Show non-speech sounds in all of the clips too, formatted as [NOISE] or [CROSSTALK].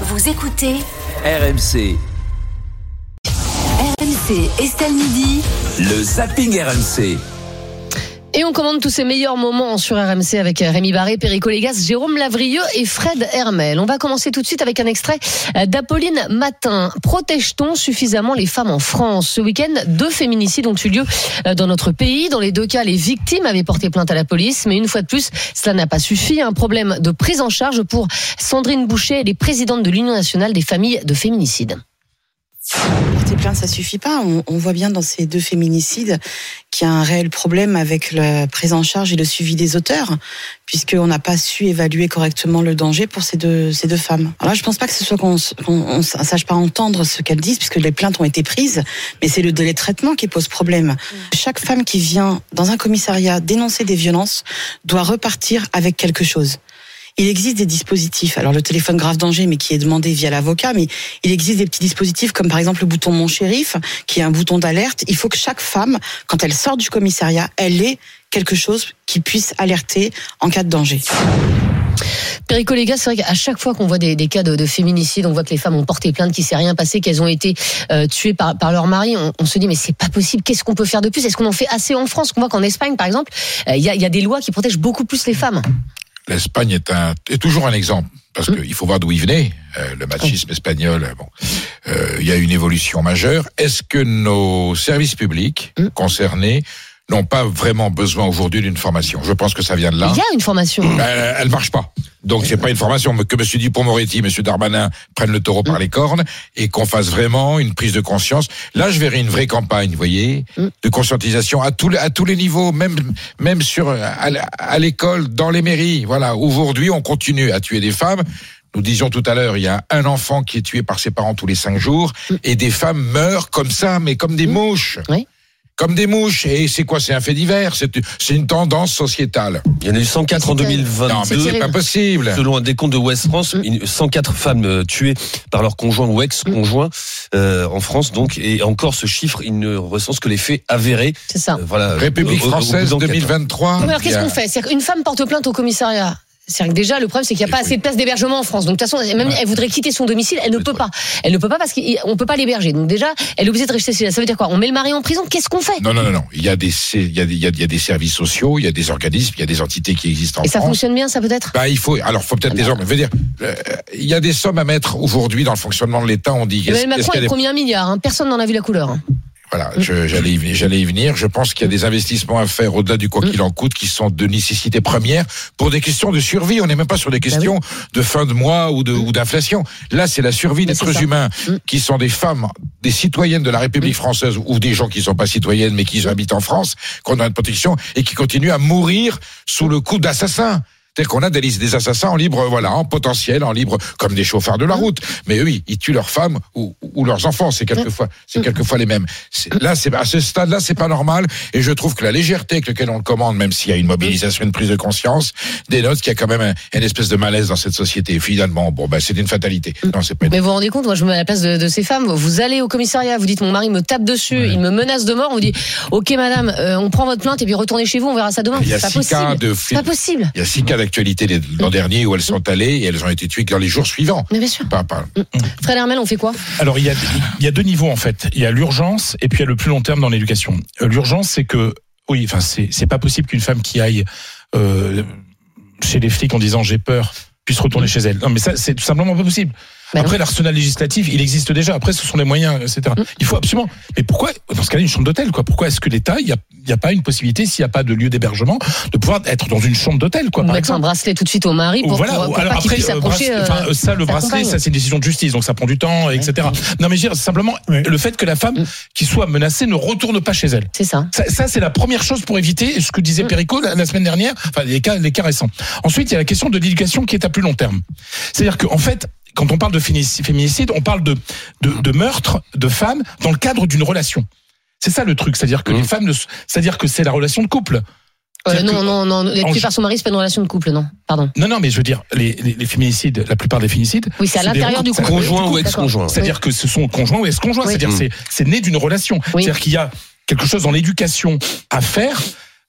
Vous écoutez RMC, RMC Estelle Midi. le zapping RMC. Et on commande tous ces meilleurs moments sur RMC avec Rémi Barré, Perico Légas, Jérôme Lavrieux et Fred Hermel. On va commencer tout de suite avec un extrait d'Apolline Matin. Protège-t-on suffisamment les femmes en France? Ce week-end, deux féminicides ont eu lieu dans notre pays. Dans les deux cas, les victimes avaient porté plainte à la police. Mais une fois de plus, cela n'a pas suffi. Un problème de prise en charge pour Sandrine Boucher, elle est présidente de l'Union nationale des familles de féminicides. Porter plainte, ça suffit pas. On, on voit bien dans ces deux féminicides qu'il y a un réel problème avec la prise en charge et le suivi des auteurs, puisqu'on n'a pas su évaluer correctement le danger pour ces deux, ces deux femmes. Alors là, je pense pas que ce soit qu'on s- sache pas entendre ce qu'elles disent, puisque les plaintes ont été prises, mais c'est le délai de traitement qui pose problème. Chaque femme qui vient dans un commissariat dénoncer des violences doit repartir avec quelque chose. Il existe des dispositifs, alors le téléphone grave danger, mais qui est demandé via l'avocat, mais il existe des petits dispositifs comme par exemple le bouton Mon Shérif, qui est un bouton d'alerte. Il faut que chaque femme, quand elle sort du commissariat, elle ait quelque chose qui puisse alerter en cas de danger. Perico Légas, c'est vrai qu'à chaque fois qu'on voit des, cas de, de féminicide, on voit que les femmes ont porté plainte, qu'il s'est rien passé, qu'elles ont été euh, tuées par, leur mari. On, se dit mais c'est pas possible. Qu'est-ce qu'on peut faire de plus? Est-ce qu'on en fait assez en France? On voit qu'en Espagne, par exemple, euh, il y a des lois qui protègent beaucoup plus les femmes. l'Espagne est, un, est toujours un exemple parce qu'il faut voir d'où il venait. Euh, le machisme espagnol, euh, bon, euh, il y a une évolution majeure. Est-ce que nos services publics Mm. concernés n'ont pas vraiment besoin aujourd'hui d'une formation Je pense que ça vient de là. Il y a une formation. Elle, elle marche pas. Donc c'est pas une formation que Monsieur Dupont-Moretti, Monsieur Darmanin prennent le taureau par les cornes et qu'on fasse vraiment une prise de conscience. Là, je verrai une vraie campagne, vous voyez, Mm. de conscientisation à tous les, à tous les niveaux, même même sur à, l'école, dans les mairies. Voilà. Aujourd'hui, on continue à tuer des femmes. Nous disions tout à l'heure, il y a un enfant qui est tué par ses parents tous les cinq jours et des femmes meurent comme ça, mais comme des mouches. Oui. Comme des mouches. Et c'est quoi C'est un fait divers. C'est c'est une tendance sociétale. Il y en a eu 104 en C'était- Non, mais 2022. c'est pas possible. Selon un décompte de West France, une- 104 femmes euh, tuées par leur conjoint ou ex-conjoint euh, en France. Donc, et encore ce chiffre, il ne recense que les faits avérés. C'est ça. Euh, voilà. République française d'enquête. 2023. Mais alors qu'est-ce qu'on fait? C'est-à-dire qu'une femme porte plainte au commissariat. C'est-à-dire que déjà le problème c'est qu'il n'y a pas assez de places d'hébergement en France. Donc de toute façon, même elle voudrait quitter son domicile, elle ne peut pas. Elle ne peut pas parce qu'on peut pas l'héberger. Donc déjà, elle est obligée de rester chez elle. Ça veut dire quoi? On met le mari en prison? Qu'est-ce qu'on fait? Non, non, non, non. Il y a des, il y a des, il y a, des services sociaux, il y a des organismes, il y a des entités qui existent en Et ça France. fonctionne bien, ça peut-être? Bah, il faut, alors, faut peut-être des hommes. Je veux dire, euh, il y a des sommes à mettre aujourd'hui dans le fonctionnement de l'État. On dit, Emmanuel Macron y a a des- promis un milliard. hein. Personne n'en a vu la couleur. hein. Voilà, je- j'allais y j'allais y venir. Je pense qu'il y a des investissements à faire au-delà du quoi qu'il en coûte, qui sont de nécessité première pour des questions de survie. On n'est même pas sur des questions de fin de mois ou de, ou d'inflation. Là, c'est la survie d'êtres humains Mm. qui sont des femmes, des citoyennes de la République française ou des gens qui sont pas citoyennes mais qui habitent en France, qu'on a une protection et qui continuent à mourir sous le coup d'assassins. C'est-à-dire qu'on a des listes des assassins en libre, voilà, en potentiel, en libre, comme des chauffeurs de la route. Mais eux, ils, tuent leurs femmes ou, ou leurs enfants. C'est quelquefois, c'est quelquefois les mêmes. Là, c'est à ce stade-là, c'est pas normal. Et je trouve que la légèreté avec laquelle on le commande, même s'il y a une mobilisation, une prise de conscience, dénote qu'il y a quand même un- une espèce de malaise dans cette société. Finalement, bon, ben, c'est une fatalité. Non, c'est pas. une- Mais vous vous rendez compte, moi je me mets à la place de, de ces femmes. Vous allez au commissariat, vous dites mon mari me tape dessus, il me menace de mort. On vous dit ok madame, euh, on prend votre plainte et puis retournez chez vous, on verra ça demain. C'est pas possible. de pas possible. Il y a six cas d'actualité les- l'an dernier où elles sont allées et elles ont été tuées dans les jours suivants. Mais bien sûr. Pas, pas- Fred Hermel, on fait quoi? Alors il y, a, il y a deux niveaux en fait. Il y a l'urgence et puis il y a le plus long terme dans l'éducation. Euh, L'urgence, c'est que oui, enfin c'est c'est pas possible qu'une femme qui aille euh, chez les flics en disant j'ai peur puisse retourner chez elle. Non mais ça c'est tout simplement pas possible. Bah Après l'arsenal législatif, il existe déjà. Après ce sont les moyens, etc. Il faut absolument. Mais pourquoi dans ce cas-là une chambre d'hôtel quoi? Pourquoi est-ce que l'État il y a, a pas une possibilité s'il n'y a pas de lieu d'hébergement de pouvoir être dans une chambre d'hôtel quoi On par un bracelet tout de suite au mari pour, voilà. pour- pour Alors pas qu'il après, puisse euh, approcher. bracelet- euh, enfin, ça, le bracelet, compagne. ça c'est une décision de justice, donc ça prend du temps, etc. Non, mais je veux dire, simplement le fait que la femme Mm. qui soit menacée ne retourne pas chez elle. C'est ça. Ça, ça, c'est la première chose pour éviter ce que disait Mm. Perico la, la semaine dernière, enfin les cas, les cas récents. Ensuite, il y a la question de l'éducation qui est à plus long terme. C'est-à-dire qu'en fait, quand on parle de féminicide, on parle de, de, de meurtre de femmes dans le cadre d'une relation. C'est ça le truc, c'est-à-dire que Mmh. les femmes, c'est-à-dire que c'est la relation de couple. Euh, non, non, non, être tué par son mari, c'est pas une relation de couple, non. Pardon. Non, non, mais je veux dire, les, les, les féminicides, la plupart des féminicides. Oui, c'est à l'intérieur du couple. Conjoint ou ex-conjoint. C'est-à-dire que ce sont conjoints ou ex-conjoints. Oui. C'est-à-dire Mm. c'est c'est né d'une relation. Oui. C'est-à-dire qu'il y a quelque chose dans l'éducation à faire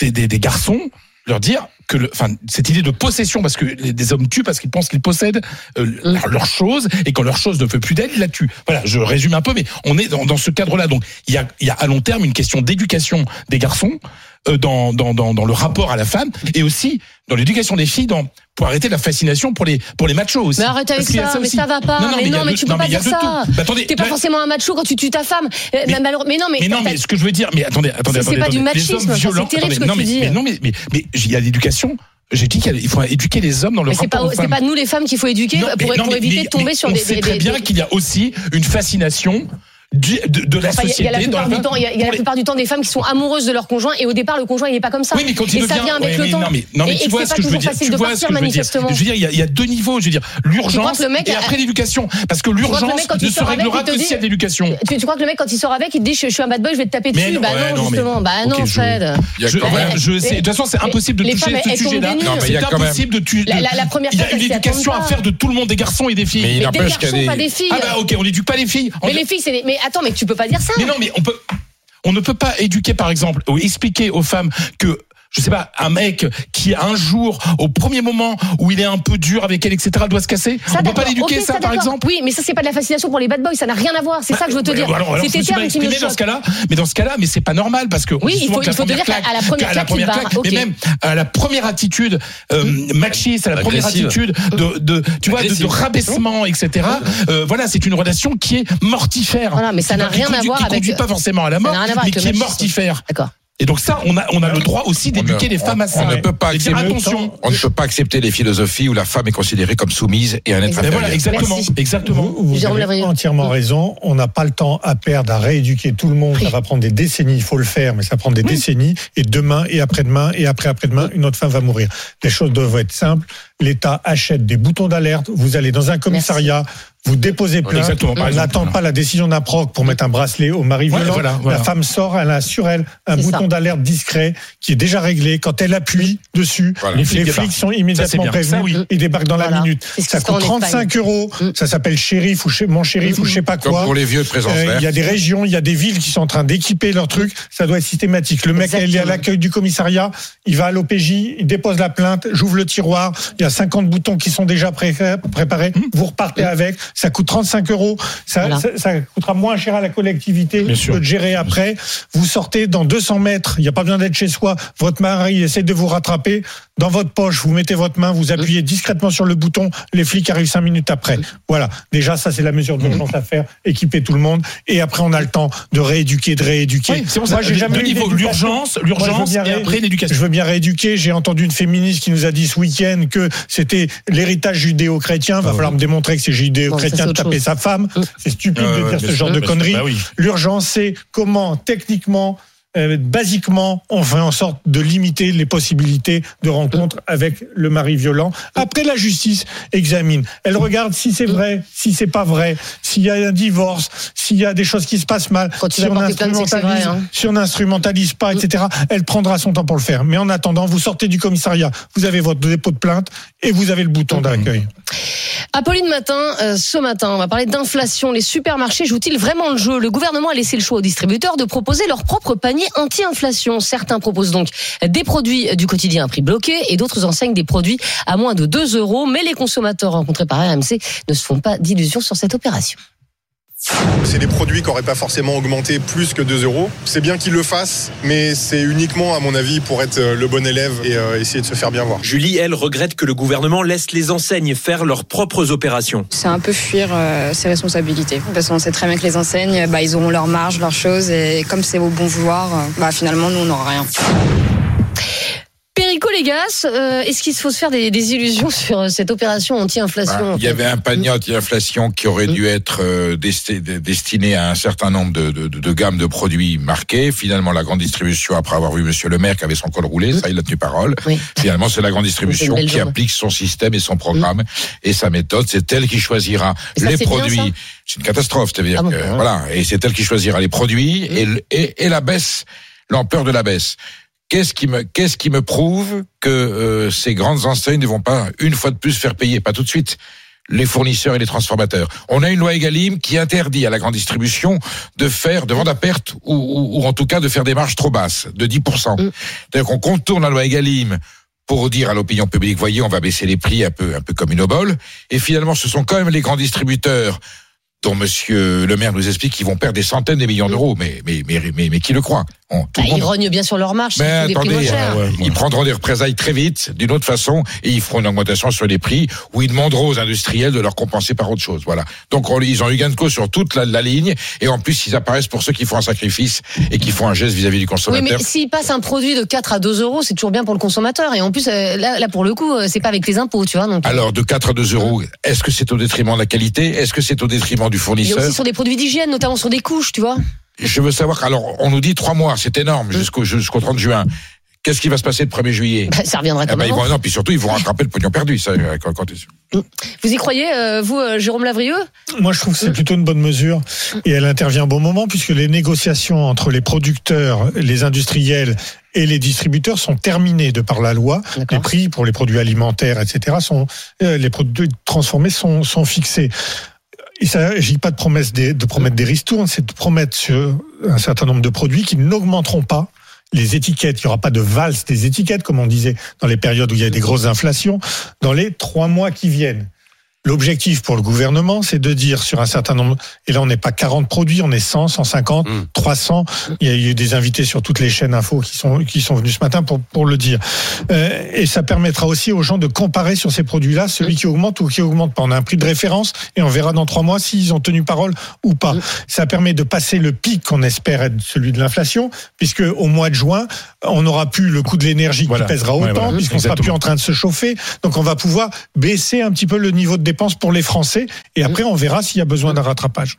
des, des, des garçons, leur dire que, le, enfin, cette idée de possession, parce que les, des hommes tuent parce qu'ils pensent qu'ils possèdent euh, leur, leur chose, et quand leur chose ne fait plus d'elle, ils la tuent. Voilà, je résume un peu, mais on est dans, dans ce cadre-là. Donc, il y a, y a à long terme une question d'éducation des garçons dans, dans, dans, dans le rapport à la femme, et aussi dans l'éducation des filles, dans, pour arrêter la fascination pour les, pour les machos aussi. Mais arrête avec Parce qu'il y a ça, mais aussi. ça va pas. Non, non, mais mais non, mais tu non, peux pas dire ça. Bah, attendez, T'es pas là- forcément un macho quand tu tues ta femme. Euh, Mais- non, mais. Mais non, mais ce que je veux dire, mais attendez, attendez, C'est pas du machisme, ça, c'est terrible ce que tu mais, dis. mais non, mais, mais, mais il y a l'éducation. J'ai dit qu'il faut éduquer les hommes dans le Mais c'est rapport pas, aux c'est pas nous les femmes qu'il faut éduquer Non, pour, non, pour mais- éviter mais- de tomber sur on des. sait des- très des- bien des- qu'il y a aussi une fascination du- de, de la il y a- société. y a la dans plupart la- du temps, il y a, il y a la plupart du temps des femmes qui sont amoureuses de leur conjoint et au départ le conjoint il est pas comme ça. Oui, mais quand il et ça devient- vient avec ouais, le mais temps. Non, mais, non, mais Et- tu et vois c'est ce pas que je veux toujours dire. facile Tu de vois ce que je veux dire. manifestement. Je veux dire, il y a, il y a deux niveaux. Je veux dire, l'urgence et a- après l'éducation. Parce que l'urgence ne se réglera que s'il y a de l'éducation. Tu, tu crois que le mec quand il sort avec il te dit je, je suis un bad boy je vais te taper dessus non, Bah ouais, non, justement. Bah non Fred. Y a je sais. De toute façon, c'est impossible de toucher ce sujet-là. il y C'est a impossible de. La- première Il y a une éducation à faire de tout le monde, des garçons et des filles. Mais il n'empêche garçons qu'elle pas est. des filles. Ah bah ok, on n'éduque pas les filles. Mais les filles c'est des... mais attends mais tu peux pas dire ça. Mais non, mais on peut, on ne peut pas éduquer, par exemple, ou expliquer aux femmes que je sais pas, un mec qui un jour, au premier moment où il est un peu dur avec elle, etc., doit se casser. Ça, on peut pas l'éduquer, Ok, ça, par exemple? Oui, mais ça c'est pas de la fascination pour les bad boys, ça n'a rien à voir. C'est ça que je veux te dire. alors, alors, C'est je tes me suis mal termes qui me exprimé dans ce cas-là, mais dans ce cas-là, mais c'est pas normal parce que Oui, il faut- que la il faut te première dire qu'à- claque- à la première qu'à claque, il barre. mais Ok. même à la première attitude euh, machiste, à la première Agressive. attitude de, de tu vois, de, rabaissement, etc. euh, voilà, c'est une relation qui est mortifère. Voilà, mais ça Qui n'a rien qui à voir qui avec- conduit pas forcément à la mort, à mais qui est mortifère. D'accord. Et donc ça, on a, on a le droit aussi d'éduquer les femmes à ça. on ne peut pas accepter- attention. On ne peut pas accepter les philosophies où la femme est considérée comme soumise et un être inférieur. voilà, exactement, Merci. exactement. Vous, avez entièrement raison. On n'a pas le temps à perdre à rééduquer tout le monde. Ça va prendre des décennies. Il faut le faire, mais ça prend des décennies. Et demain, et après-demain, et après-après-demain, une autre femme va mourir. Les choses doivent être simples. L'État achète des boutons d'alerte. Vous allez dans un commissariat. Vous déposez plainte. Exactement, On n'attend pas la décision d'un proc pour mettre un bracelet au mari Ouais, violent. voilà, voilà. La femme sort, elle a sur elle un bouton d'alerte discret qui est déjà réglé. Quand elle appuie dessus, Voilà. les Les flics sont immédiatement prévenus oui. et débarquent dans Voilà. la minute. Ça coûte en Espagne. 35 euros. Mm. Ça s'appelle shérif ou mon shérif ou je sais pas Comme quoi. pour les vieux de présence Euh. Il y a des régions, il y a des villes qui sont en train d'équiper leurs trucs. Ça doit être systématique. Le mec, il est à l'accueil du commissariat, il va à l'OPJ, il dépose la plainte, j'ouvre le tiroir, il y a 50 boutons qui sont déjà pré- préparés. Vous repartez avec. Ça coûte 35 euros. Ça, Voilà. ça, ça coûtera moins cher à la collectivité Bien sûr. de gérer après. Vous sortez dans 200 mètres. Il n'y a pas besoin d'être chez soi. Votre mari essaie de vous rattraper. Dans votre poche, vous mettez votre main, vous appuyez discrètement sur le bouton. Les flics arrivent cinq minutes après. Voilà. Déjà, ça, c'est la mesure d'urgence à faire. Équiper tout le monde. Et après, on a le temps de rééduquer, de rééduquer. Oui, ça Moi, j'ai jamais d'éducation. l'urgence, l'urgence et après l'éducation. Je veux bien rééduquer. J'ai entendu une féministe qui nous a dit ce week-end que c'était l'héritage judéo-chrétien. Va falloir me démontrer que c'est judéo-chrétien de taper chose. sa femme. [LAUGHS] C'est stupide Euh, de ouais, dire ce sûr, genre de conneries. Bah oui. L'urgence, c'est comment, techniquement, euh, basiquement, on fait en sorte de limiter les possibilités de rencontre avec le mari violent. Après, la justice examine. Elle regarde si c'est vrai, si c'est pas vrai, s'il y a un divorce, s'il y a des choses qui se passent mal, Quand tu si on vrai, instrumentalise, hein. si on n'instrumentalise pas, etc. Elle prendra son temps pour le faire. Mais en attendant, vous sortez du commissariat, vous avez votre dépôt de plainte et vous avez le bouton d'accueil. Apolline Matin, euh, ce matin, on va parler d'inflation. Les supermarchés jouent-ils vraiment le jeu? Le gouvernement a laissé le choix aux distributeurs de proposer leur propre panier anti-inflation. Certains proposent donc des produits du quotidien à prix bloqué et d'autres enseignent des produits à moins de 2 euros. Mais les consommateurs rencontrés par RMC ne se font pas d'illusions sur cette opération. C'est des produits qui n'auraient pas forcément augmenté plus que 2 euros. C'est bien qu'ils le fassent, mais c'est uniquement, à mon avis, pour être euh, le bon élève et euh, essayer de se faire bien voir. Julie, elle, regrette que le gouvernement laisse les enseignes faire leurs propres opérations. C'est un peu fuir euh, ses responsabilités. Parce qu'on sait très bien que les enseignes, bah, ils auront leur marge, leurs choses, et comme c'est au bon vouloir, bah, finalement, nous, on n'aura rien. Perico Légas, euh, est-ce qu'il faut se faire des, des illusions [LAUGHS] sur euh, cette opération anti-inflation Bah, en il y avait un panier anti-inflation qui aurait dû être euh, desti- destiné à un certain nombre de, de, de gammes de produits marqués. Finalement, la grande distribution, après avoir vu Monsieur le maire qui avait son col roulé, ça, il a tenu parole. Oui. Finalement, c'est la grande distribution qui journée. applique son système et son programme et sa méthode. C'est elle qui choisira ça, les produits. C'est une catastrophe, c'est-à-dire Ah bon, que, ouais. voilà. Et c'est elle qui choisira les produits et, le- et, et la baisse, l'ampleur de la baisse. Qu'est-ce qui me, qu'est-ce qui me prouve que euh, ces grandes enseignes ne vont pas une fois de plus faire payer, pas tout de suite, les fournisseurs et les transformateurs. On a une loi Egalim qui interdit à la grande distribution de faire de vendre à perte ou, ou, ou en tout cas de faire des marges trop basses, de 10%. Mm. C'est-à-dire qu'on contourne la loi Egalim pour dire à l'opinion publique, voyez, on va baisser les prix un peu, un peu comme une obole. Et finalement, ce sont quand même les grands distributeurs dont Monsieur le maire nous explique qu'ils vont perdre des centaines de millions d'euros. Mais, mais, mais, mais, mais qui le croit? On- tout Bah, ils rognent bien sur leur marche, mais c'est des prix moins attendez, euh, ils prendront des représailles très vite, d'une autre façon, et ils feront une augmentation sur les prix, où ils demanderont aux industriels de leur compenser par autre chose. Voilà. Donc on- ils ont eu gain de cause sur toute la, la ligne, et en plus ils apparaissent pour ceux qui font un sacrifice et qui font un geste vis-à-vis du Oui, consommateur. mais s'il passe un produit de 4 à 2 euros, c'est toujours bien pour le consommateur. Et en plus, euh, là, là pour le coup, euh, c'est pas avec les impôts, tu vois. Donc, Alors de 4 à 2 euros, est-ce que c'est au détriment de la qualité? Est-ce que c'est au détriment du fournisseur aussi sur des produits d'hygiène, notamment sur des couches, tu vois. Je veux savoir, alors on nous dit trois mois, c'est énorme, jusqu'au jusqu'au 30 juin. Qu'est-ce qui va se passer le 1er juillet Bah, ça reviendra Eh comme ben, ils vont, non, puis surtout, ils vont rattraper le pognon perdu. Ça, euh, quand, quand- Vous y croyez, euh, vous, euh, Jérôme Lavrieux? Moi, je trouve que c'est plutôt une bonne mesure et elle intervient au bon moment puisque les négociations entre les producteurs, les industriels et les distributeurs sont terminées de par la loi. Les prix pour les produits alimentaires, etc., sont euh, les produits transformés sont, sont fixés. Il s'agit pas de, promesse des, de promettre des ristournes, c'est de promettre sur un certain nombre de produits qui n'augmenteront pas les étiquettes. Il n'y aura pas de valse des étiquettes, comme on disait dans les périodes où il y a des grosses inflations, dans les trois mois qui viennent. L'objectif pour le gouvernement, c'est de dire sur un certain nombre, et là on n'est pas 40 produits, on est 100, 150, Mm. 300. Il y a eu des invités sur toutes les chaînes info qui sont, qui sont venus ce matin pour, pour le dire. Euh, et ça permettra aussi aux gens de comparer sur ces produits-là, celui qui augmente ou qui augmente pas. On a un prix de référence et on verra dans trois mois s'ils ont tenu parole ou pas. Ça permet de passer le pic qu'on espère être celui de l'inflation, puisque au mois de juin, on n'aura plus le coût de l'énergie Voilà. qui pèsera Ouais, autant, voilà. puisqu'on sera plus en train de se chauffer. Donc on va pouvoir baisser un petit peu le niveau de dépenses pour les Français. Et après, on verra s'il y a besoin d'un rattrapage.